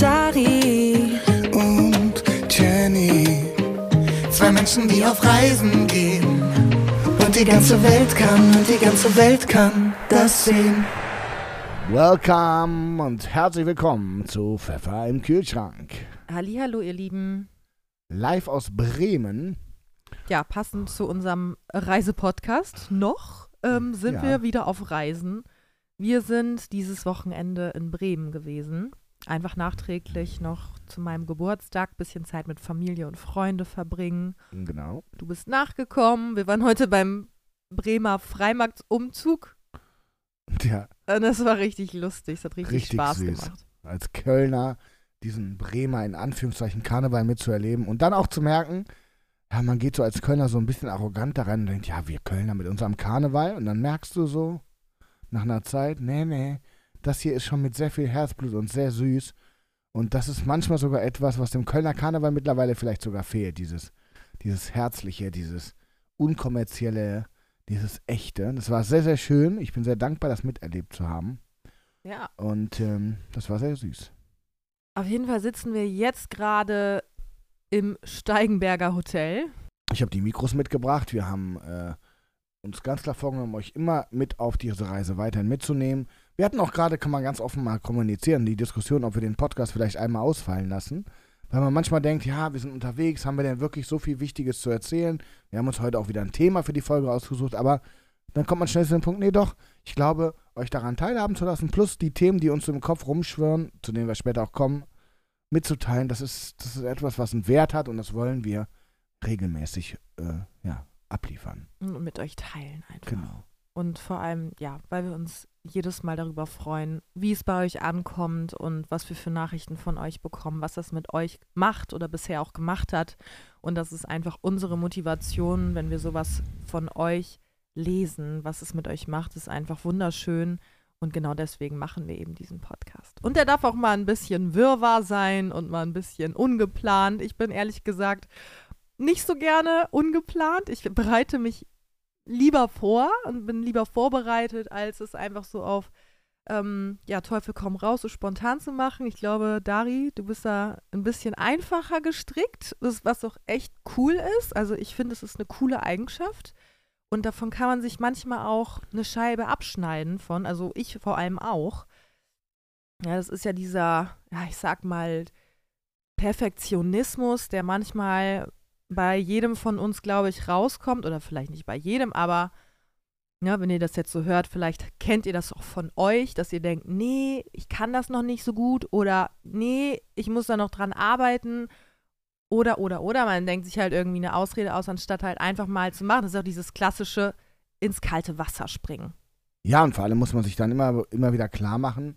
Dari und Jenny. Zwei Menschen, die auf Reisen gehen. Und die ganze Welt kann, und die ganze Welt kann das sehen. Welcome und herzlich willkommen zu Pfeffer im Kühlschrank. Hallo, ihr Lieben. Live aus Bremen. Ja, passend zu unserem Reisepodcast noch ähm, sind Ja. wir wieder auf Reisen. Wir sind dieses Wochenende in Bremen gewesen. Einfach nachträglich noch zu meinem Geburtstag, bisschen Zeit mit Familie und Freunde verbringen. Genau. Du bist nachgekommen. Wir waren heute beim Bremer Freimarktsumzug. Ja, Und das war richtig lustig. Es hat richtig, Richtig Spaß süß. gemacht. als Kölner diesen Bremer in Anführungszeichen Karneval mitzuerleben und dann auch zu merken, ja, man geht so als Kölner so ein bisschen arrogant da rein und denkt, ja, wir Kölner mit unserem Karneval und dann merkst du so nach einer Zeit, nee, nee, das hier ist schon mit sehr viel Herzblut und sehr süß und das ist manchmal sogar etwas, was dem Kölner Karneval mittlerweile vielleicht sogar fehlt, dieses, dieses Herzliche, dieses Unkommerzielle, dieses Echte. Das war sehr, sehr schön. Ich bin sehr dankbar, das miterlebt zu haben. Ja. Und ähm, das war sehr süß. Auf jeden Fall sitzen wir jetzt gerade im Steigenberger Hotel. Ich habe die Mikros mitgebracht. Wir haben äh, uns ganz klar vorgenommen, euch immer mit auf diese Reise weiterhin mitzunehmen. Wir hatten auch gerade, kann man ganz offen mal kommunizieren, die Diskussion, ob wir den Podcast vielleicht einmal ausfallen lassen. Weil man manchmal denkt, ja, wir sind unterwegs, haben wir denn wirklich so viel Wichtiges zu erzählen? Wir haben uns heute auch wieder ein Thema für die Folge ausgesucht, aber dann kommt man schnell zu dem Punkt, nee doch, ich glaube, euch daran teilhaben zu lassen, plus die Themen, die uns im Kopf rumschwirren, zu denen wir später auch kommen, mitzuteilen, das ist, das ist etwas, was einen Wert hat und das wollen wir regelmäßig äh, ja, abliefern. und mit euch teilen einfach. Genau. Und vor allem, ja, weil wir uns jedes Mal darüber freuen, wie es bei euch ankommt und was wir für Nachrichten von euch bekommen, was das mit euch macht oder bisher auch gemacht hat. Und das ist einfach unsere Motivation, wenn wir sowas von euch lesen, was es mit euch macht, ist einfach wunderschön. Und genau deswegen machen wir eben diesen Podcast. Und der darf auch mal ein bisschen wirrwarr sein und mal ein bisschen ungeplant. Ich bin ehrlich gesagt nicht so gerne ungeplant. Ich bereite mich lieber vor und bin lieber vorbereitet, als es einfach so auf ähm, ja, Teufel komm raus, so spontan zu machen. Ich glaube, Dari, du bist da ein bisschen einfacher gestrickt, was auch echt cool ist. Also ich finde, es ist eine coole Eigenschaft. Und davon kann man sich manchmal auch eine Scheibe abschneiden von, also ich vor allem auch. Ja, das ist ja dieser, ja, ich sag mal, Perfektionismus, der manchmal bei jedem von uns, glaube ich, rauskommt, oder vielleicht nicht bei jedem, aber ja, wenn ihr das jetzt so hört, vielleicht kennt ihr das auch von euch, dass ihr denkt, nee, ich kann das noch nicht so gut oder nee, ich muss da noch dran arbeiten oder, oder, oder. Man denkt sich halt irgendwie eine Ausrede aus, anstatt halt einfach mal zu machen. Das ist auch dieses klassische ins kalte Wasser springen. Ja, und vor allem muss man sich dann immer, immer wieder klar machen,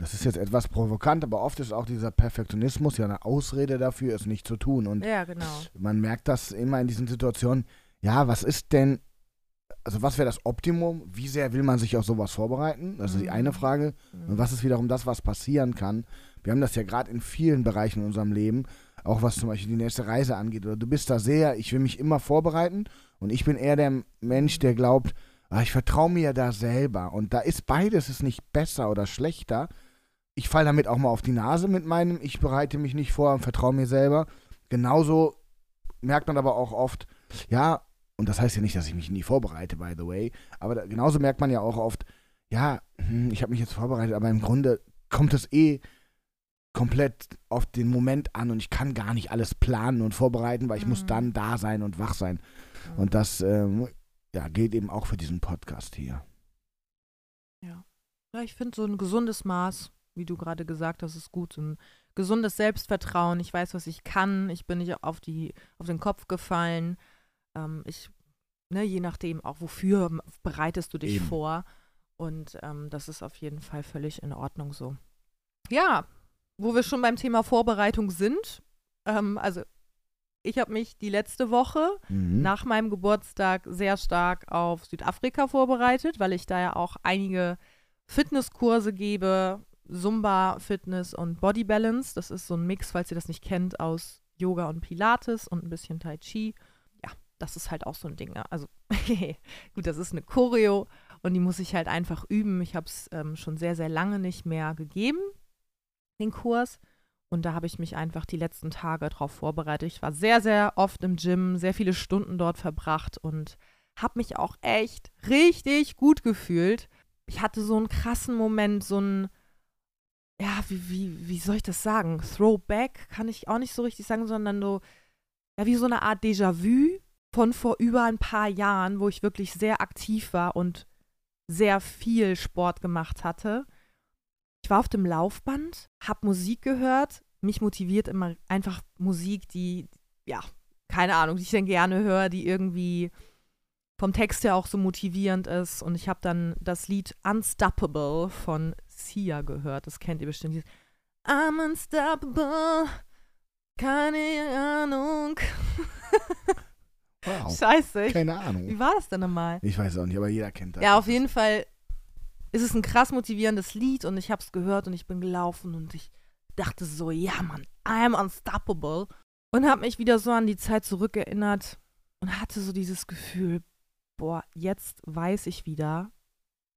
das ist jetzt etwas provokant, aber oft ist auch dieser Perfektionismus ja eine Ausrede dafür, es nicht zu tun. Und Ja, genau. man merkt das immer in diesen Situationen, ja, was ist denn, also was wäre das Optimum? Wie sehr will man sich auf sowas vorbereiten? Das ist die Mhm. eine Frage. Und was ist wiederum das, was passieren kann? Wir haben das ja gerade in vielen Bereichen in unserem Leben, auch was zum Beispiel die nächste Reise angeht. Oder du bist da sehr, ich will mich immer vorbereiten und ich bin eher der Mensch, der glaubt, ah, ich vertraue mir da selber. Und da ist beides ist nicht besser oder schlechter. Ich falle damit auch mal auf die Nase mit meinem, ich bereite mich nicht vor und vertraue mir selber. Genauso merkt man aber auch oft, ja, und das heißt ja nicht, dass ich mich nie vorbereite, by the way, aber da, genauso merkt man ja auch oft, ja, hm, ich habe mich jetzt vorbereitet, aber im Grunde kommt es eh komplett auf den Moment an und ich kann gar nicht alles planen und vorbereiten, weil ich muss Mhm. dann da sein und wach sein. Und das ähm, ja, gilt eben auch für diesen Podcast hier. Ja, ich finde so ein gesundes Maß, wie du gerade gesagt hast, ist gut. Ein gesundes Selbstvertrauen. Ich weiß, was ich kann. Ich bin nicht auf, die, auf den Kopf gefallen. Ähm, ich, ne, je nachdem auch, wofür bereitest du dich Eben. vor. Und ähm, das ist auf jeden Fall völlig in Ordnung so. Ja, wo wir schon beim Thema Vorbereitung sind. Ähm, also, ich habe mich die letzte Woche Mhm. nach meinem Geburtstag sehr stark auf Südafrika vorbereitet, weil ich da ja auch einige Fitnesskurse gebe, Zumba, Fitness und Body Balance. Das ist so ein Mix, falls ihr das nicht kennt, aus Yoga und Pilates und ein bisschen Tai Chi. Ja, das ist halt auch so ein Ding. ne? Also gut, das ist eine Choreo und die muss ich halt einfach üben. Ich habe es ähm, schon sehr, sehr lange nicht mehr gegeben, den Kurs. Und da habe ich mich einfach die letzten Tage drauf vorbereitet. Ich war sehr, sehr oft im Gym, sehr viele Stunden dort verbracht und habe mich auch echt richtig gut gefühlt. Ich hatte so einen krassen Moment, so einen, ja, wie, wie, wie soll ich das sagen? Throwback kann ich auch nicht so richtig sagen, sondern so, ja, wie so eine Art Déjà-vu von vor über ein paar Jahren, wo ich wirklich sehr aktiv war und sehr viel Sport gemacht hatte. Ich war auf dem Laufband, habe Musik gehört. Mich motiviert immer einfach Musik, die, ja, keine Ahnung, die ich dann gerne höre, die irgendwie vom Text her auch so motivierend ist. Und ich habe dann das Lied Unstoppable von Sia gehört. Das kennt ihr bestimmt. I'm unstoppable. Keine Ahnung. Wow. Scheiße. Ich, Keine Ahnung. wie war das denn nochmal? Ich weiß es auch nicht, aber jeder kennt das. Ja, auf jeden Fall ist es ein krass motivierendes Lied und ich habe es gehört und ich bin gelaufen und ich dachte so, ja Mann, I'm unstoppable. Und habe mich wieder so an die Zeit zurückerinnert und hatte so dieses Gefühl, boah, jetzt weiß ich wieder,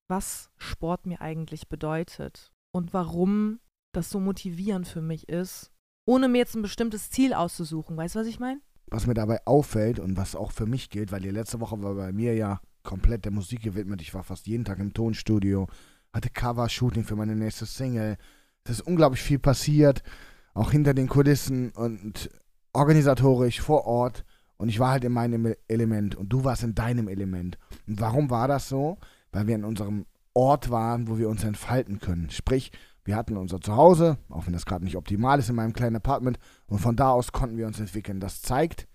was Sport mir eigentlich bedeutet und warum das so motivierend für mich ist, ohne mir jetzt ein bestimmtes Ziel auszusuchen. Weißt du, was ich meine? was mir dabei auffällt und was auch für mich gilt, weil die letzte Woche war bei mir ja komplett der Musik gewidmet. Ich war fast jeden Tag im Tonstudio, hatte Cover-Shooting für meine nächste Single. Es ist unglaublich viel passiert, auch hinter den Kulissen und organisatorisch vor Ort. Und ich war halt in meinem Element und du warst in deinem Element. Und warum war das so? Weil wir in unserem Ort waren, wo wir uns entfalten können. Sprich, wir hatten unser Zuhause, auch wenn das gerade nicht optimal ist in meinem kleinen Apartment, und von da aus konnten wir uns entwickeln. Das zeigt,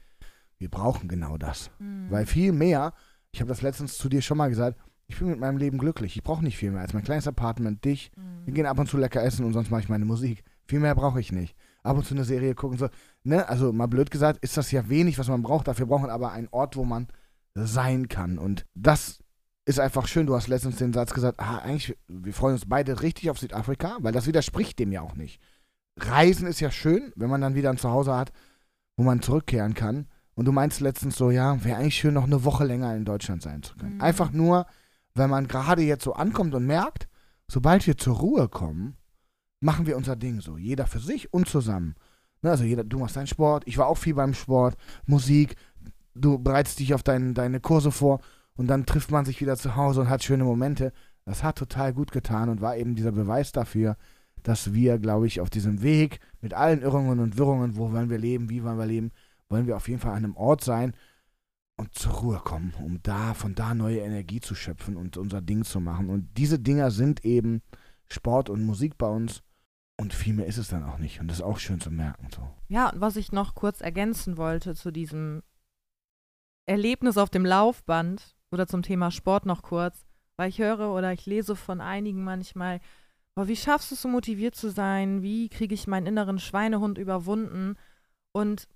wir brauchen genau das. Mhm. Weil viel mehr, ich habe das letztens zu dir schon mal gesagt, ich bin mit meinem Leben glücklich. Ich brauche nicht viel mehr als mein kleines Apartment, dich. Wir Mhm. gehen ab und zu lecker essen und sonst mache ich meine Musik. Viel mehr brauche ich nicht. Ab und zu eine Serie gucken, so. Ne? Also mal blöd gesagt, ist das ja wenig, was man braucht. Dafür braucht man aber einen Ort, wo man sein kann. Und das ist einfach schön. Du hast letztens den Satz gesagt, ah, eigentlich, wir freuen uns beide richtig auf Südafrika, weil das widerspricht dem ja auch nicht. Reisen ist ja schön, wenn man dann wieder ein Zuhause hat, wo man zurückkehren kann. Und du meinst letztens so, ja, wäre eigentlich schön, noch eine Woche länger in Deutschland sein zu können. Mhm. Einfach nur, wenn man gerade jetzt so ankommt und merkt, sobald wir zur Ruhe kommen, machen wir unser Ding so. Jeder für sich und zusammen. Ne, also jeder, du machst deinen Sport, ich war auch viel beim Sport, Musik, du bereitest dich auf dein, deine Kurse vor und dann trifft man sich wieder zu Hause und hat schöne Momente. Das hat total gut getan und war eben dieser Beweis dafür, dass wir, glaube ich, auf diesem Weg mit allen Irrungen und Wirrungen, wo wollen wir leben, wie wollen wir leben, wollen wir auf jeden Fall an einem Ort sein und zur Ruhe kommen, um da von da neue Energie zu schöpfen und unser Ding zu machen. Und diese Dinger sind eben Sport und Musik bei uns und viel mehr ist es dann auch nicht. Und das ist auch schön zu merken. So. Ja, und was ich noch kurz ergänzen wollte zu diesem Erlebnis auf dem Laufband oder zum Thema Sport noch kurz, weil ich höre oder ich lese von einigen manchmal, boah, wie schaffst du es so motiviert zu sein? Wie kriege ich meinen inneren Schweinehund überwunden? Und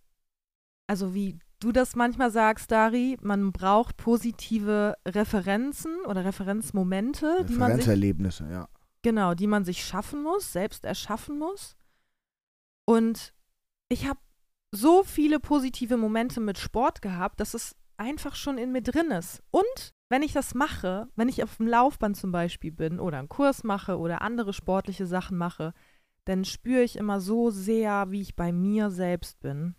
also wie du das manchmal sagst, Dari, man braucht positive Referenzen oder Referenzmomente, die man sich Referenzerlebnisse, ja. Genau, die man sich schaffen muss, selbst erschaffen muss. Und ich habe so viele positive Momente mit Sport gehabt, dass es einfach schon in mir drin ist. Und wenn ich das mache, wenn ich auf dem Laufband zum Beispiel bin oder einen Kurs mache oder andere sportliche Sachen mache, dann spüre ich immer so sehr, wie ich bei mir selbst bin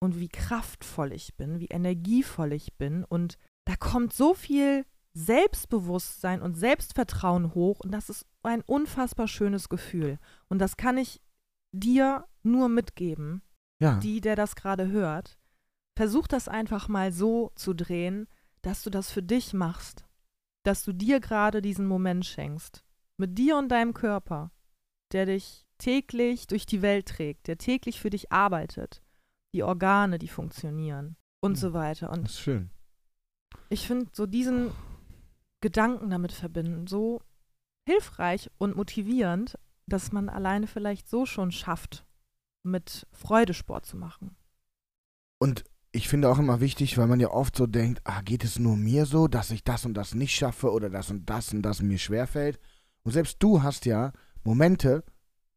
und wie kraftvoll ich bin, wie energievoll ich bin. Und da kommt so viel Selbstbewusstsein und Selbstvertrauen hoch und das ist ein unfassbar schönes Gefühl. Und das kann ich dir nur mitgeben, Ja, die, der das gerade hört. Versuch das einfach mal so zu drehen, dass du das für dich machst. Dass du dir gerade diesen Moment schenkst. Mit dir und deinem Körper, der dich täglich durch die Welt trägt, der täglich für dich arbeitet. Die Organe, die funktionieren und Mhm. so weiter. Und das ist schön. ich finde so diesen Gedanken damit verbinden so hilfreich und motivierend, dass man alleine vielleicht so schon schafft, mit Freude Sport zu machen. Und ich finde auch immer wichtig, weil man ja oft so denkt, ah, geht es nur mir so, dass ich das und das nicht schaffe oder das und das und das mir schwerfällt. Und selbst du hast ja Momente,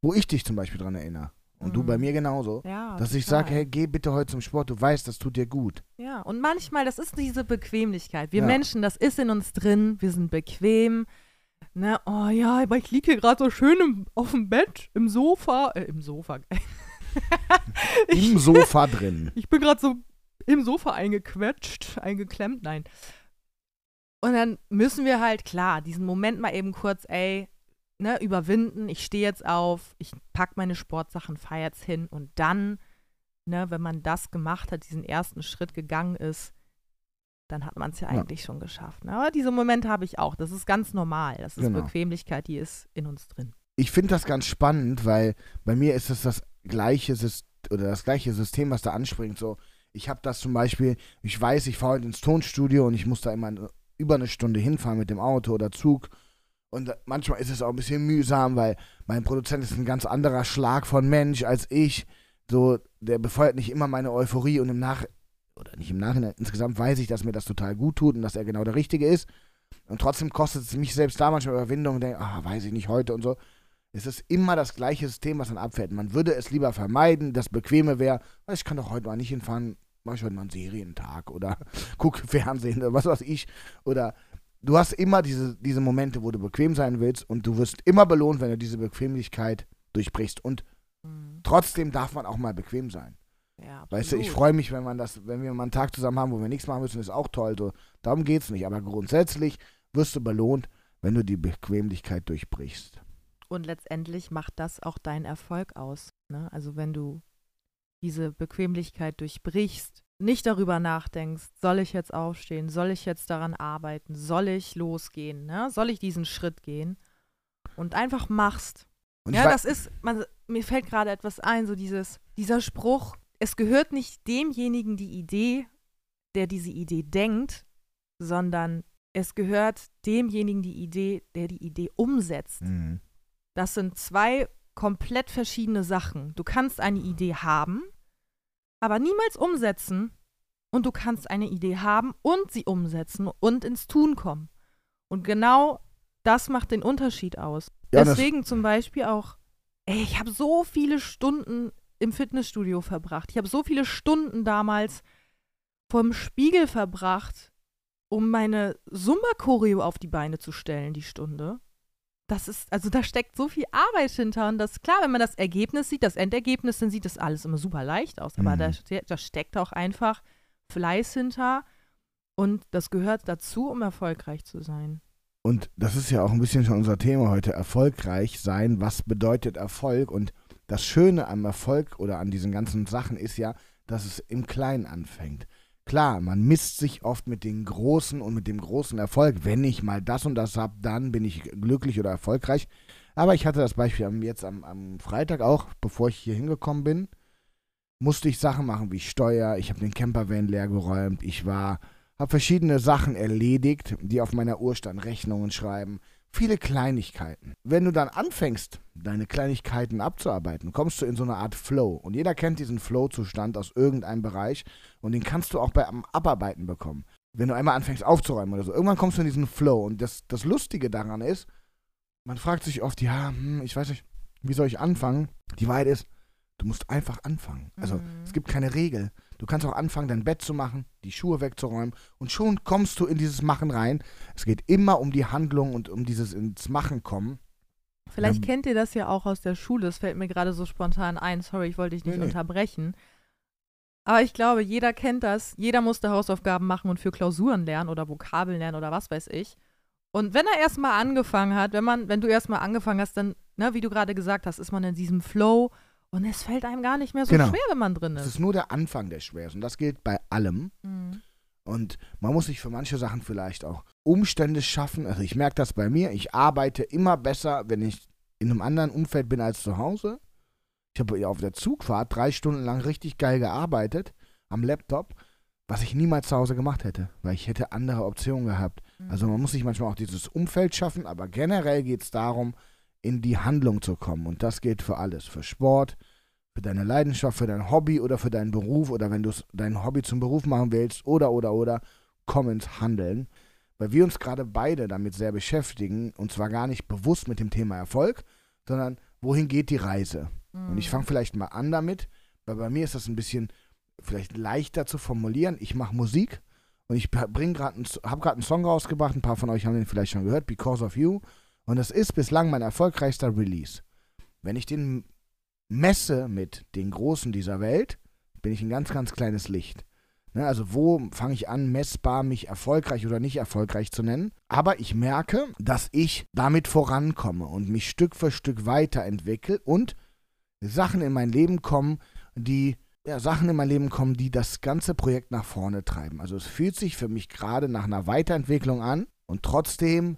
wo ich dich zum Beispiel dran erinnere. Und du Mhm. bei mir genauso. Ja, Dass ich total. sage, hey, geh bitte heute zum Sport, du weißt, das tut dir gut. Ja, und manchmal, das ist diese Bequemlichkeit. Wir Ja. Menschen, das ist in uns drin, wir sind bequem. Ne, oh ja, aber ich liege hier gerade so schön im, auf dem Bett, im Sofa, äh, im Sofa. Im Sofa drin. Ich bin gerade so im Sofa eingequetscht, eingeklemmt, nein. Und dann müssen wir halt, klar, diesen Moment mal eben kurz, ey, ne, überwinden. Ich stehe jetzt auf, ich packe meine Sportsachen, fahre jetzt hin und dann, ne, wenn man das gemacht hat, diesen ersten Schritt gegangen ist, dann hat man es ja eigentlich ja. schon geschafft. Ne? Aber diese Momente habe ich auch. Das ist ganz normal. Das ist genau. Bequemlichkeit, die ist in uns drin. Ich finde das ganz spannend, weil bei mir ist es das gleiche System oder das gleiche System, was da anspringt. So, ich habe das zum Beispiel, ich weiß, ich fahre heute ins Tonstudio und ich muss da immer über eine Stunde hinfahren mit dem Auto oder Zug. Und manchmal ist es auch ein bisschen mühsam, weil mein Produzent ist ein ganz anderer Schlag von Mensch als ich. So, der befeuert nicht immer meine Euphorie und im Nach oder nicht im Nachhinein, insgesamt weiß ich, dass mir das total gut tut und dass er genau der Richtige ist. Und trotzdem kostet es mich selbst da manchmal Überwindung und denke, ah, weiß ich nicht heute und so. Es ist immer das gleiche System, was dann abfällt. Man würde es lieber vermeiden, das Bequeme wäre, ich kann doch heute mal nicht hinfahren, mache ich heute mal einen Serientag oder gucke Fernsehen oder was weiß ich. Oder du hast immer diese, diese Momente, wo du bequem sein willst und du wirst immer belohnt, wenn du diese Bequemlichkeit durchbrichst. Und mhm. trotzdem darf man auch mal bequem sein. Ja, weißt du, ich freue mich, wenn man das, wenn wir mal einen Tag zusammen haben, wo wir nichts machen müssen, ist auch toll. So, darum geht es nicht. Aber grundsätzlich wirst du belohnt, wenn du die Bequemlichkeit durchbrichst. Und letztendlich macht das auch deinen Erfolg aus. Ne? Also wenn du diese Bequemlichkeit durchbrichst, nicht darüber nachdenkst, soll ich jetzt aufstehen, soll ich jetzt daran arbeiten, soll ich losgehen, ne? soll ich diesen Schritt gehen und einfach machst. Und ja, das ist, man, mir fällt gerade etwas ein, so dieses, dieser Spruch, es gehört nicht demjenigen die Idee, der diese Idee denkt, sondern es gehört demjenigen die Idee, der die Idee umsetzt. Mhm. Das sind zwei komplett verschiedene Sachen. Du kannst eine Idee haben, aber niemals umsetzen. Und du kannst eine Idee haben und sie umsetzen und ins Tun kommen. Und genau das macht den Unterschied aus. Ja, Deswegen zum Beispiel auch, ey, ich habe so viele Stunden im Fitnessstudio verbracht. Ich habe so viele Stunden damals vorm Spiegel verbracht, um meine Sumba-Choreo auf die Beine zu stellen, die Stunde das ist, also da steckt so viel Arbeit hinter und das klar, wenn man das Ergebnis sieht, das Endergebnis, dann sieht das alles immer super leicht aus. Aber mhm. da, da steckt auch einfach Fleiß hinter und das gehört dazu, um erfolgreich zu sein. Und das ist ja auch ein bisschen schon unser Thema heute, erfolgreich sein. Was bedeutet Erfolg? Und das Schöne am Erfolg oder an diesen ganzen Sachen ist ja, dass es im Kleinen anfängt. Klar, man misst sich oft mit den großen und mit dem großen Erfolg. Wenn ich mal das und das habe, dann bin ich glücklich oder erfolgreich. Aber ich hatte das Beispiel jetzt am, am Freitag auch, bevor ich hier hingekommen bin, musste ich Sachen machen wie Steuer. Ich habe den Campervan leer geräumt. Ich war, habe verschiedene Sachen erledigt, die auf meiner Uhr standen, Rechnungen schreiben, viele Kleinigkeiten. Wenn du dann anfängst, deine Kleinigkeiten abzuarbeiten, kommst du in so eine Art Flow. Und jeder kennt diesen Flow-Zustand aus irgendeinem Bereich und den kannst du auch beim Abarbeiten bekommen. Wenn du einmal anfängst aufzuräumen oder so, irgendwann kommst du in diesen Flow. Und das, das Lustige daran ist, man fragt sich oft, ja, hm, ich weiß nicht, wie soll ich anfangen? Die Wahrheit ist, du musst einfach anfangen. Also mhm. es gibt keine Regel. Du kannst auch anfangen, dein Bett zu machen, die Schuhe wegzuräumen und schon kommst du in dieses Machen rein. Es geht immer um die Handlung und um dieses ins Machen kommen. Vielleicht ähm, kennt ihr das ja auch aus der Schule. Das fällt mir gerade so spontan ein. Sorry, ich wollte dich nicht nee, unterbrechen. Aber ich glaube, jeder kennt das. Jeder musste Hausaufgaben machen und für Klausuren lernen oder Vokabeln lernen oder was weiß ich. Und wenn er erstmal angefangen hat, wenn man, wenn du erstmal angefangen hast, dann, ne, wie du gerade gesagt hast, ist man in diesem Flow und es fällt einem gar nicht mehr so genau. schwer, wenn man drin ist. Es ist nur der Anfang, der schwer ist. Und das gilt bei allem. Mhm. Und man muss sich für manche Sachen vielleicht auch Umstände schaffen. Also ich merke das bei mir. Ich arbeite immer besser, wenn ich in einem anderen Umfeld bin als zu Hause. Ich habe auf der Zugfahrt drei Stunden lang richtig geil gearbeitet am Laptop, was ich niemals zu Hause gemacht hätte, weil ich hätte andere Optionen gehabt. Mhm. Also man muss sich manchmal auch dieses Umfeld schaffen, aber generell geht es darum, in die Handlung zu kommen. Und das gilt für alles. Für Sport, für deine Leidenschaft, für dein Hobby oder für deinen Beruf oder wenn du dein Hobby zum Beruf machen willst oder, oder, oder, komm ins Handeln. Weil wir uns gerade beide damit sehr beschäftigen und zwar gar nicht bewusst mit dem Thema Erfolg, sondern wohin geht die Reise? Mhm. Und ich mhm. fange vielleicht mal an damit, weil bei mir ist das ein bisschen vielleicht leichter zu formulieren. Ich mache Musik und ich bring habe gerade einen Song rausgebracht. Ein paar von euch haben den vielleicht schon gehört, Because of You. Und das ist bislang mein erfolgreichster Release. Wenn ich den messe mit den Großen dieser Welt, bin ich ein ganz, ganz kleines Licht. Ne, also wo fange ich an, messbar mich erfolgreich oder nicht erfolgreich zu nennen? Aber ich merke, dass ich damit vorankomme und mich Stück für Stück weiterentwickle und Sachen in mein Leben kommen, die ja, Sachen in mein Leben kommen, die das ganze Projekt nach vorne treiben. Also es fühlt sich für mich gerade nach einer Weiterentwicklung an und trotzdem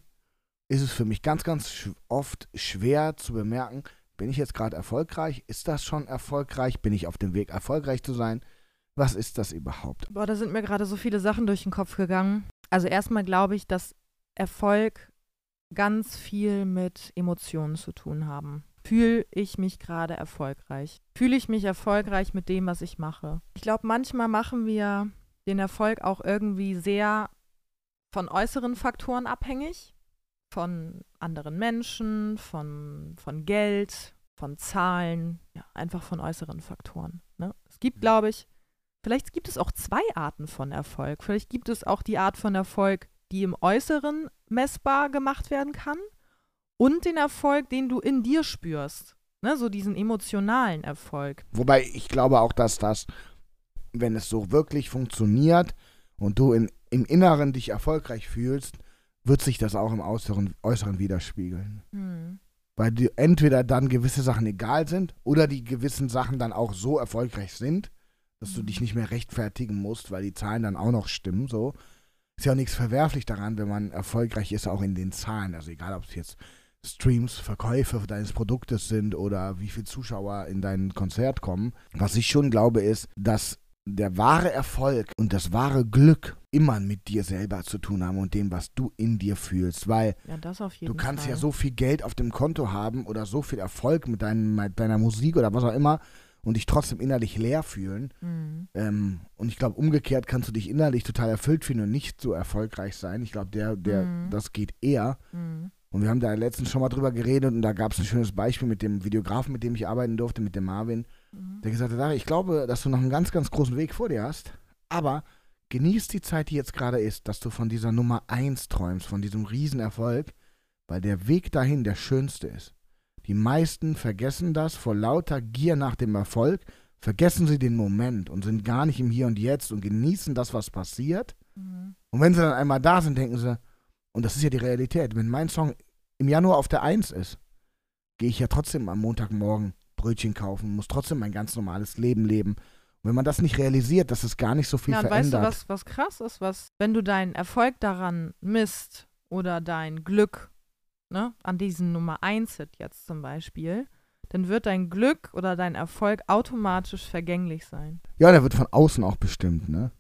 ist es für mich ganz, ganz sch oft schwer zu bemerken, bin ich jetzt gerade erfolgreich? Ist das schon erfolgreich? Bin ich auf dem Weg, erfolgreich zu sein? Was ist das überhaupt? Boah, da sind mir gerade so viele Sachen durch den Kopf gegangen. Also erstmal glaube ich, dass Erfolg ganz viel mit Emotionen zu tun haben. Fühle ich mich gerade erfolgreich? Fühle ich mich erfolgreich mit dem, was ich mache? Ich glaube, manchmal machen wir den Erfolg auch irgendwie sehr von äußeren Faktoren abhängig. Von anderen Menschen, von, von Geld, von Zahlen, ja, einfach von äußeren Faktoren. Ne? Es gibt, glaube ich, Vielleicht gibt es auch zwei Arten von Erfolg. Vielleicht gibt es auch die Art von Erfolg, die im Äußeren messbar gemacht werden kann und den Erfolg, den du in dir spürst. Ne, so diesen emotionalen Erfolg. Wobei ich glaube auch, dass das, wenn es so wirklich funktioniert und du in, im Inneren dich erfolgreich fühlst, wird sich das auch im Äußeren, Äußeren widerspiegeln. Hm. Weil dir entweder dann gewisse Sachen egal sind oder die gewissen Sachen dann auch so erfolgreich sind, dass du dich nicht mehr rechtfertigen musst, weil die Zahlen dann auch noch stimmen. So ist ja auch nichts verwerflich daran, wenn man erfolgreich ist, auch in den Zahlen. Also egal, ob es jetzt Streams, Verkäufe deines Produktes sind oder wie viele Zuschauer in dein Konzert kommen. Was ich schon glaube, ist, dass der wahre Erfolg und das wahre Glück immer mit dir selber zu tun haben und dem, was du in dir fühlst. Weil ja, du kannst Fall. ja so viel Geld auf dem Konto haben oder so viel Erfolg mit, dein, mit deiner Musik oder was auch immer und dich trotzdem innerlich leer fühlen. Mhm. Ähm, und ich glaube, umgekehrt kannst du dich innerlich total erfüllt fühlen und nicht so erfolgreich sein. Ich glaube, der, der, mhm. das geht eher. Mhm. Und wir haben da letztens schon mal drüber geredet und da gab es ein schönes Beispiel mit dem Videografen, mit dem ich arbeiten durfte, mit dem Marvin, mhm. Der gesagt hat, ich glaube, dass du noch einen ganz, ganz großen Weg vor dir hast, aber genieß die Zeit, die jetzt gerade ist, dass du von dieser Nummer 1 träumst, von diesem Riesenerfolg, weil der Weg dahin der schönste ist. Die meisten vergessen das vor lauter Gier nach dem Erfolg, vergessen sie den Moment und sind gar nicht im Hier und Jetzt und genießen das, was passiert. Mhm. Und wenn sie dann einmal da sind, denken sie, und das ist ja die Realität, wenn mein Song im Januar auf der Eins ist, gehe ich ja trotzdem am Montagmorgen Brötchen kaufen, muss trotzdem mein ganz normales Leben leben. Und wenn man das nicht realisiert, dass es gar nicht so viel ja, verändert. Weißt du, was, was krass ist, was, wenn du deinen Erfolg daran misst oder dein Glück ne, an diesen Nummer 1 Hit jetzt zum Beispiel, dann wird dein Glück oder dein Erfolg automatisch vergänglich sein. Ja, der wird von außen auch bestimmt, ne?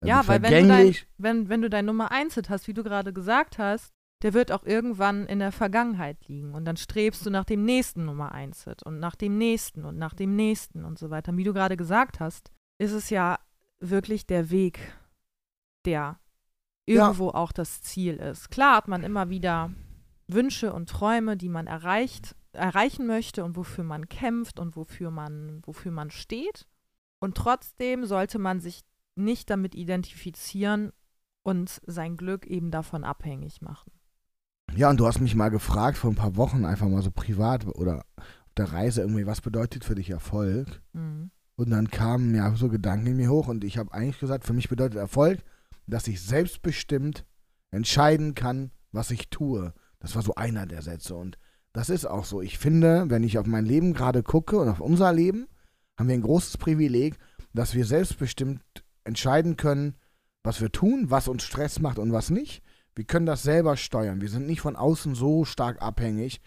Der ja, weil wenn du, dein, wenn, wenn du dein Nummer 1 Hit hast, wie du gerade gesagt hast, der wird auch irgendwann in der Vergangenheit liegen. Und dann strebst du nach dem nächsten Nummer 1 Hit und nach dem nächsten und nach dem nächsten und so weiter. Und wie du gerade gesagt hast, ist es ja wirklich der Weg, der irgendwo ja. auch das Ziel ist. Klar hat man immer wieder Wünsche und Träume, die man erreicht, erreichen möchte und wofür man kämpft und wofür man, wofür man steht. Und trotzdem sollte man sich nicht damit identifizieren und sein Glück eben davon abhängig machen. Ja, und du hast mich mal gefragt vor ein paar Wochen, einfach mal so privat oder auf der Reise irgendwie, was bedeutet für dich Erfolg? Mhm. Und dann kamen ja so Gedanken in mir hoch und ich habe eigentlich gesagt, für mich bedeutet Erfolg, dass ich selbstbestimmt entscheiden kann, was ich tue. Das war so einer der Sätze. Und das ist auch so. Ich finde, wenn ich auf mein Leben gerade gucke und auf unser Leben, haben wir ein großes Privileg, dass wir selbstbestimmt entscheiden können, was wir tun, was uns Stress macht und was nicht. Wir können das selber steuern. Wir sind nicht von außen so stark abhängig,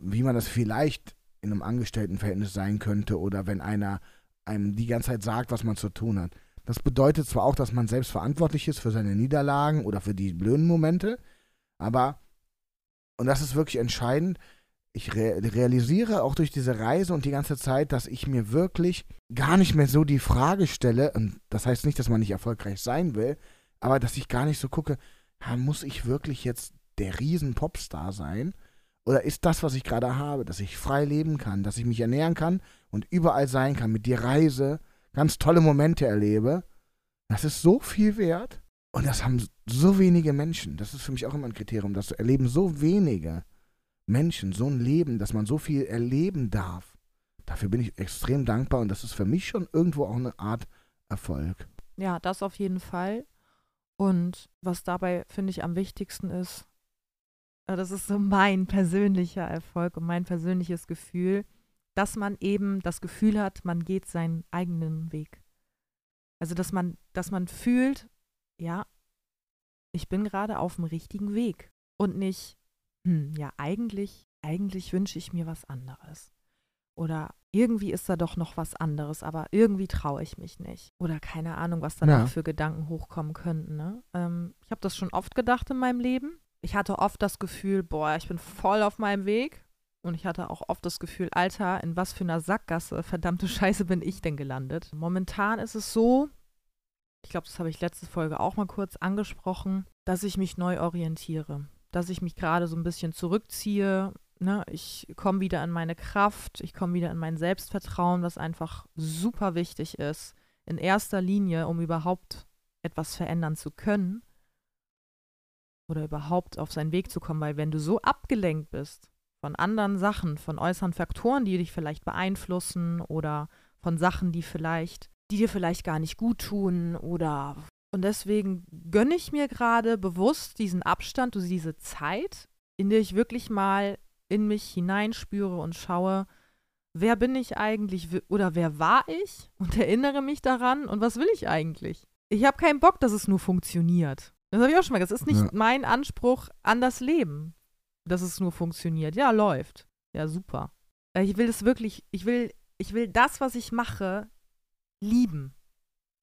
wie man das vielleicht in einem Angestelltenverhältnis sein könnte oder wenn einer einem die ganze Zeit sagt, was man zu tun hat. Das bedeutet zwar auch, dass man selbst verantwortlich ist für seine Niederlagen oder für die blöden Momente, aber und das ist wirklich entscheidend, ich re realisiere auch durch diese Reise und die ganze Zeit, dass ich mir wirklich gar nicht mehr so die Frage stelle, und das heißt nicht, dass man nicht erfolgreich sein will, aber dass ich gar nicht so gucke, muss ich wirklich jetzt der Riesen-Popstar sein? Oder ist das, was ich gerade habe, dass ich frei leben kann, dass ich mich ernähren kann und überall sein kann, mit dir reise, ganz tolle Momente erlebe, das ist so viel wert. Und das haben so wenige Menschen, das ist für mich auch immer ein Kriterium, das erleben so wenige Menschen, so ein Leben, dass man so viel erleben darf. Dafür bin ich extrem dankbar und das ist für mich schon irgendwo auch eine Art Erfolg. Ja, das auf jeden Fall. Und was dabei, finde ich, am wichtigsten ist, äh, das ist so mein persönlicher Erfolg und mein persönliches Gefühl, dass man eben das Gefühl hat, man geht seinen eigenen Weg. Also, dass man, dass man fühlt, ja, ich bin gerade auf dem richtigen Weg und nicht, hm, ja, eigentlich, eigentlich wünsche ich mir was anderes. Oder irgendwie ist da doch noch was anderes, aber irgendwie traue ich mich nicht. Oder keine Ahnung, was da ja. für Gedanken hochkommen könnten. Ne? Ähm, ich habe das schon oft gedacht in meinem Leben. Ich hatte oft das Gefühl, boah, ich bin voll auf meinem Weg. Und ich hatte auch oft das Gefühl, Alter, in was für einer Sackgasse, verdammte Scheiße, bin ich denn gelandet? Momentan ist es so, ich glaube, das habe ich letzte Folge auch mal kurz angesprochen, dass ich mich neu orientiere. Dass ich mich gerade so ein bisschen zurückziehe, ne, ich komme wieder in meine Kraft, ich komme wieder in mein Selbstvertrauen, was einfach super wichtig ist, in erster Linie, um überhaupt etwas verändern zu können oder überhaupt auf seinen Weg zu kommen, weil wenn du so abgelenkt bist von anderen Sachen, von äußeren Faktoren, die dich vielleicht beeinflussen oder von Sachen, die vielleicht, die dir vielleicht gar nicht gut tun oder und deswegen gönne ich mir gerade bewusst diesen Abstand, diese Zeit, in der ich wirklich mal in mich hineinspüre und schaue, wer bin ich eigentlich oder wer war ich und erinnere mich daran und was will ich eigentlich? Ich habe keinen Bock, dass es nur funktioniert. Das habe ich auch schon mal gesagt. Es ist nicht ja. mein Anspruch an das Leben, dass es nur funktioniert. Ja, läuft. Ja, super. Äh, ich will es wirklich, ich will, ich will das, was ich mache, lieben.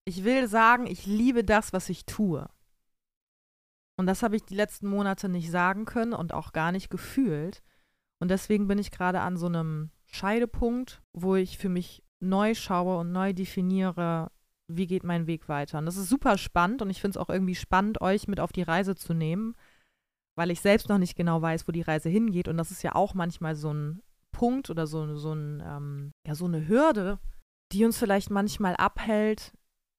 Ich will sagen, ich liebe das, was ich tue. Und das habe ich die letzten Monate nicht sagen können und auch gar nicht gefühlt. Und deswegen bin ich gerade an so einem Scheidepunkt, wo ich für mich neu schaue und neu definiere, wie geht mein Weg weiter. Und das ist super spannend und ich finde es auch irgendwie spannend, euch mit auf die Reise zu nehmen, weil ich selbst noch nicht genau weiß, wo die Reise hingeht. Und das ist ja auch manchmal so ein Punkt oder so, so, ein, ähm, ja, so eine Hürde, die uns vielleicht manchmal abhält,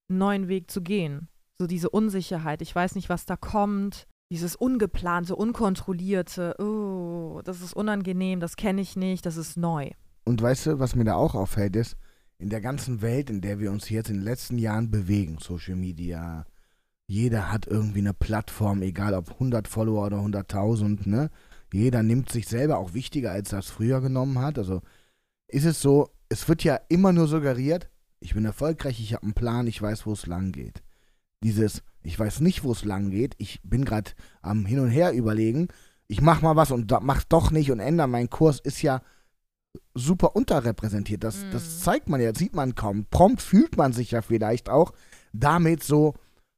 einen neuen Weg zu gehen. So diese Unsicherheit. Ich weiß nicht, was da kommt dieses ungeplante, unkontrollierte, oh, das ist unangenehm, das kenne ich nicht, das ist neu. Und weißt du, was mir da auch auffällt, ist, in der ganzen Welt, in der wir uns jetzt in den letzten Jahren bewegen, Social Media, jeder hat irgendwie eine Plattform, egal ob 100 Follower oder 100.000, ne? Jeder nimmt sich selber auch wichtiger, als er es früher genommen hat. Also ist es so, es wird ja immer nur suggeriert, ich bin erfolgreich, ich habe einen Plan, ich weiß, wo es lang geht. Dieses, ich weiß nicht, wo es lang geht. Ich bin gerade am Hin und Her überlegen. Ich mach mal was und mach doch nicht und ändere meinen Kurs, ist ja super unterrepräsentiert. Das, mhm. das zeigt man ja, sieht man kaum. Prompt fühlt man sich ja vielleicht auch damit so,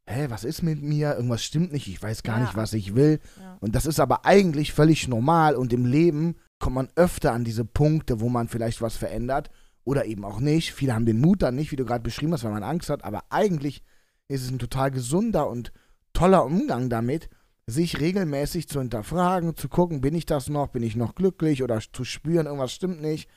hä, was ist mit mir? Irgendwas stimmt nicht, ich weiß gar ja. nicht, was ich will. Ja. Und das ist aber eigentlich völlig normal und im Leben kommt man öfter an diese Punkte, wo man vielleicht was verändert oder eben auch nicht. Viele haben den Mut dann nicht, wie du gerade beschrieben hast, weil man Angst hat, aber eigentlich ist es ein total gesunder und toller Umgang damit, sich regelmäßig zu hinterfragen, zu gucken, bin ich das noch, bin ich noch glücklich oder zu spüren, irgendwas stimmt nicht.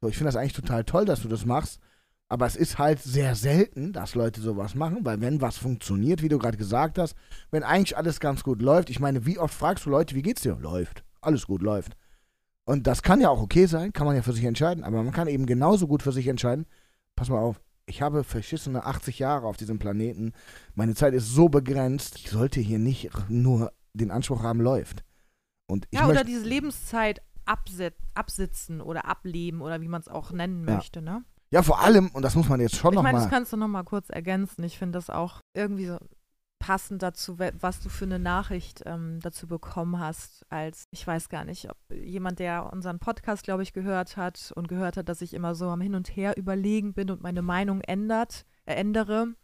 So, ich finde das eigentlich total toll, dass du das machst. Aber es ist halt sehr selten, dass Leute sowas machen, weil wenn was funktioniert, wie du gerade gesagt hast, wenn eigentlich alles ganz gut läuft, ich meine, wie oft fragst du Leute, wie geht's dir? Läuft. Alles gut läuft. Und das kann ja auch okay sein, kann man ja für sich entscheiden, aber man kann eben genauso gut für sich entscheiden, pass mal auf, ich habe verschissene 80 Jahre auf diesem Planeten. Meine Zeit ist so begrenzt. Ich sollte hier nicht nur den Anspruch haben, läuft. Und ja, oder diese Lebenszeit absitzen oder ableben oder wie man es auch nennen ja. möchte, ne? Ja, vor allem, und das muss man jetzt schon nochmal. Ich meine, das kannst du nochmal kurz ergänzen. Ich finde das auch irgendwie so passend dazu, was du für eine Nachricht ähm, dazu bekommen hast, als ich weiß gar nicht, ob jemand, der unseren Podcast, glaube ich, gehört hat und gehört hat, dass ich immer so am Hin und Her überlegen bin und meine Meinung ändert, äh, ändere.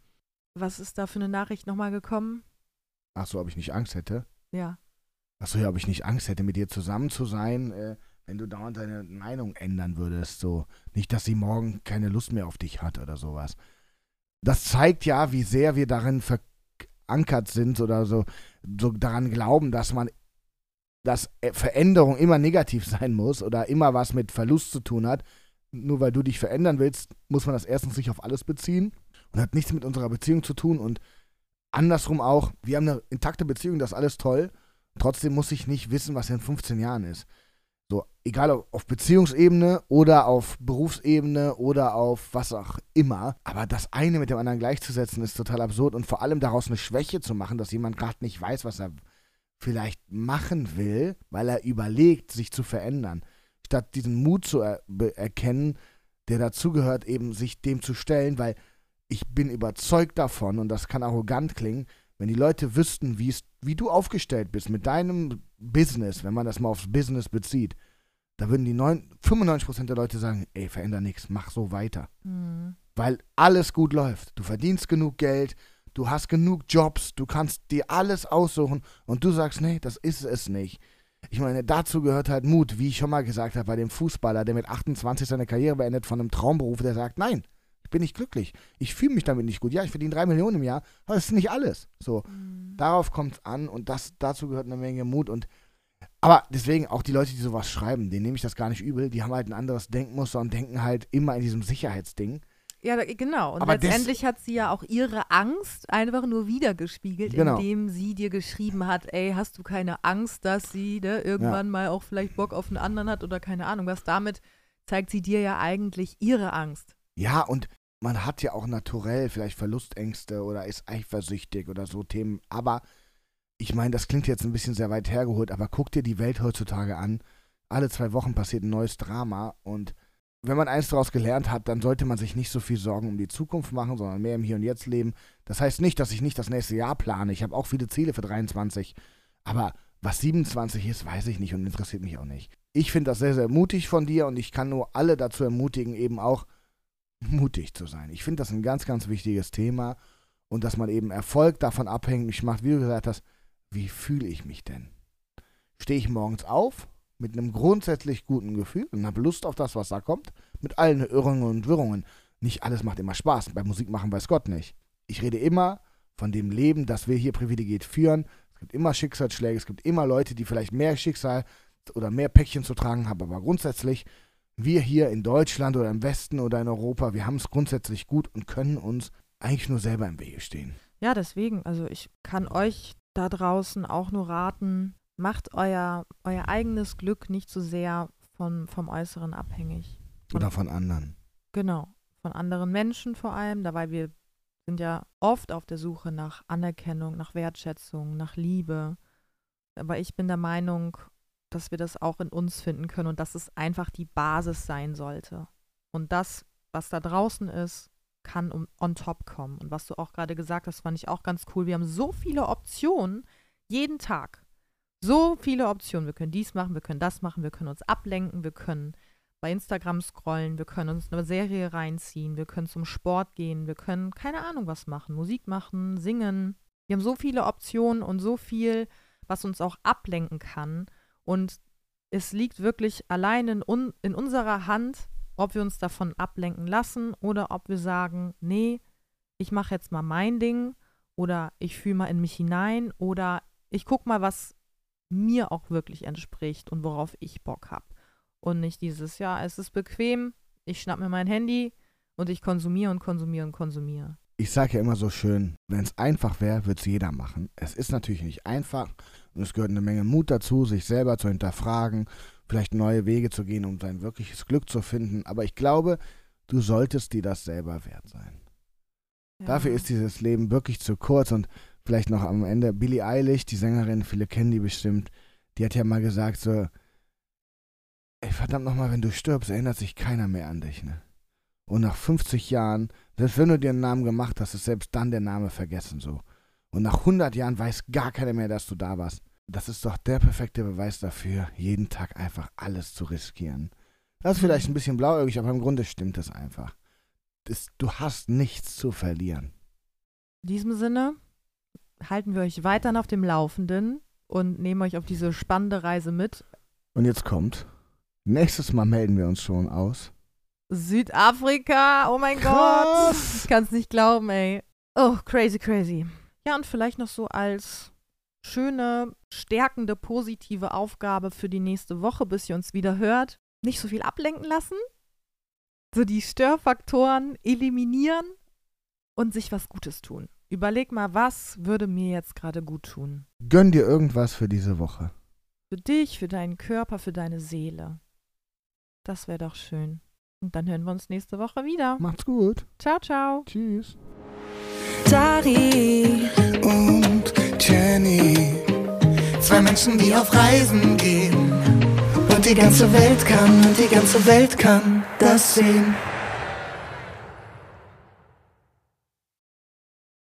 Was ist da für eine Nachricht nochmal gekommen? Ach so, ob ich nicht Angst hätte? Ja. Ach so, ja, ob ich nicht Angst hätte, mit dir zusammen zu sein, äh, wenn du dauernd deine Meinung ändern würdest. So, nicht, dass sie morgen keine Lust mehr auf dich hat oder sowas. Das zeigt ja, wie sehr wir darin ver verankert sind oder so, so daran glauben, dass man dass Veränderung immer negativ sein muss oder immer was mit Verlust zu tun hat. Nur weil du dich verändern willst, muss man das erstens sich auf alles beziehen und hat nichts mit unserer Beziehung zu tun. Und andersrum auch, wir haben eine intakte Beziehung, das ist alles toll. Trotzdem muss ich nicht wissen, was in 15 Jahren ist. So, egal ob auf Beziehungsebene oder auf Berufsebene oder auf was auch immer. Aber das eine mit dem anderen gleichzusetzen ist total absurd und vor allem daraus eine Schwäche zu machen, dass jemand gerade nicht weiß, was er vielleicht machen will, weil er überlegt, sich zu verändern. Statt diesen Mut zu er erkennen, der dazugehört, eben sich dem zu stellen, weil ich bin überzeugt davon, und das kann arrogant klingen, wenn die Leute wüssten, wie du aufgestellt bist mit deinem Business, wenn man das mal aufs Business bezieht, da würden die 9, 95% der Leute sagen, ey, veränder nichts, mach so weiter. Mhm. Weil alles gut läuft. Du verdienst genug Geld, du hast genug Jobs, du kannst dir alles aussuchen und du sagst, nee, das ist es nicht. Ich meine, dazu gehört halt Mut, wie ich schon mal gesagt habe, bei dem Fußballer, der mit 28 seine Karriere beendet von einem Traumberuf, der sagt, nein, bin ich glücklich. Ich fühle mich damit nicht gut. Ja, ich verdiene drei Millionen im Jahr, aber das ist nicht alles. So, mhm. darauf kommt es an und das, dazu gehört eine Menge Mut und aber deswegen auch die Leute, die sowas schreiben, denen nehme ich das gar nicht übel. Die haben halt ein anderes Denkmuster und denken halt immer in diesem Sicherheitsding. Ja, genau. Und Aber letztendlich hat sie ja auch ihre Angst einfach nur wiedergespiegelt, genau. indem sie dir geschrieben hat, ey, hast du keine Angst, dass sie ne, irgendwann ja. mal auch vielleicht Bock auf einen anderen hat oder keine Ahnung was. Damit zeigt sie dir ja eigentlich ihre Angst. Ja, und man hat ja auch naturell vielleicht Verlustängste oder ist eifersüchtig oder so Themen. Aber ich meine, das klingt jetzt ein bisschen sehr weit hergeholt, aber guck dir die Welt heutzutage an. Alle zwei Wochen passiert ein neues Drama und wenn man eins daraus gelernt hat, dann sollte man sich nicht so viel Sorgen um die Zukunft machen, sondern mehr im Hier und Jetzt leben. Das heißt nicht, dass ich nicht das nächste Jahr plane. Ich habe auch viele Ziele für 23. Aber was 27 ist, weiß ich nicht und interessiert mich auch nicht. Ich finde das sehr, sehr mutig von dir und ich kann nur alle dazu ermutigen, eben auch mutig zu sein. Ich finde das ein ganz, ganz wichtiges Thema und dass man eben Erfolg davon abhängig macht, wie du gesagt hast, wie fühle ich mich denn? Stehe ich morgens auf mit einem grundsätzlich guten Gefühl und habe Lust auf das, was da kommt, mit allen Irrungen und Wirrungen. Nicht alles macht immer Spaß, bei Musik machen weiß Gott nicht. Ich rede immer von dem Leben, das wir hier privilegiert führen. Es gibt immer Schicksalsschläge, es gibt immer Leute, die vielleicht mehr Schicksal oder mehr Päckchen zu tragen haben, aber grundsätzlich wir hier in Deutschland oder im Westen oder in Europa, wir haben es grundsätzlich gut und können uns eigentlich nur selber im Wege stehen. Ja, deswegen, also ich kann euch da draußen auch nur raten, macht euer, euer eigenes Glück nicht so sehr von, vom Äußeren abhängig. Von, oder von anderen. Genau, von anderen Menschen vor allem, dabei wir sind ja oft auf der Suche nach Anerkennung, nach Wertschätzung, nach Liebe. Aber ich bin der Meinung, dass wir das auch in uns finden können und dass es einfach die Basis sein sollte. Und das, was da draußen ist, kann um, on top kommen. Und was du auch gerade gesagt hast, fand ich auch ganz cool. Wir haben so viele Optionen jeden Tag. So viele Optionen. Wir können dies machen, wir können das machen, wir können uns ablenken, wir können bei Instagram scrollen, wir können uns eine Serie reinziehen, wir können zum Sport gehen, wir können keine Ahnung was machen, Musik machen, singen. Wir haben so viele Optionen und so viel, was uns auch ablenken kann. Und es liegt wirklich allein in, un in unserer Hand, ob wir uns davon ablenken lassen oder ob wir sagen, nee, ich mache jetzt mal mein Ding oder ich fühle mal in mich hinein oder ich gucke mal, was mir auch wirklich entspricht und worauf ich Bock habe. Und nicht dieses, ja, es ist bequem, ich schnapp mir mein Handy und ich konsumiere und konsumiere und konsumiere. Ich sage ja immer so schön, wenn es einfach wäre, würde es jeder machen. Es ist natürlich nicht einfach und es gehört eine Menge Mut dazu, sich selber zu hinterfragen, vielleicht neue Wege zu gehen, um sein wirkliches Glück zu finden. Aber ich glaube, du solltest dir das selber wert sein. Ja. Dafür ist dieses Leben wirklich zu kurz und vielleicht noch am Ende Billie Eilish, die Sängerin, viele kennen die bestimmt, die hat ja mal gesagt so, ey verdammt nochmal, wenn du stirbst, erinnert sich keiner mehr an dich, ne? Und nach 50 Jahren, selbst wenn du dir einen Namen gemacht hast, ist selbst dann der Name vergessen so. Und nach 100 Jahren weiß gar keiner mehr, dass du da warst. Das ist doch der perfekte Beweis dafür, jeden Tag einfach alles zu riskieren. Das ist vielleicht ein bisschen blauäugig, aber im Grunde stimmt es einfach. Das, du hast nichts zu verlieren. In diesem Sinne halten wir euch weiterhin auf dem Laufenden und nehmen euch auf diese spannende Reise mit. Und jetzt kommt, nächstes Mal melden wir uns schon aus. Südafrika, oh mein Krass. Gott. Ich kann es nicht glauben, ey. Oh, crazy, crazy. Ja, und vielleicht noch so als schöne, stärkende, positive Aufgabe für die nächste Woche, bis ihr uns wieder hört. Nicht so viel ablenken lassen, so die Störfaktoren eliminieren und sich was Gutes tun. Überleg mal, was würde mir jetzt gerade gut tun? Gönn dir irgendwas für diese Woche. Für dich, für deinen Körper, für deine Seele. Das wäre doch schön. Und dann hören wir uns nächste Woche wieder. Macht's gut. Ciao, ciao. Tschüss. Dari und Jenny. Zwei Menschen, die auf Reisen gehen. Und die ganze Welt kann, und die ganze Welt kann das sehen.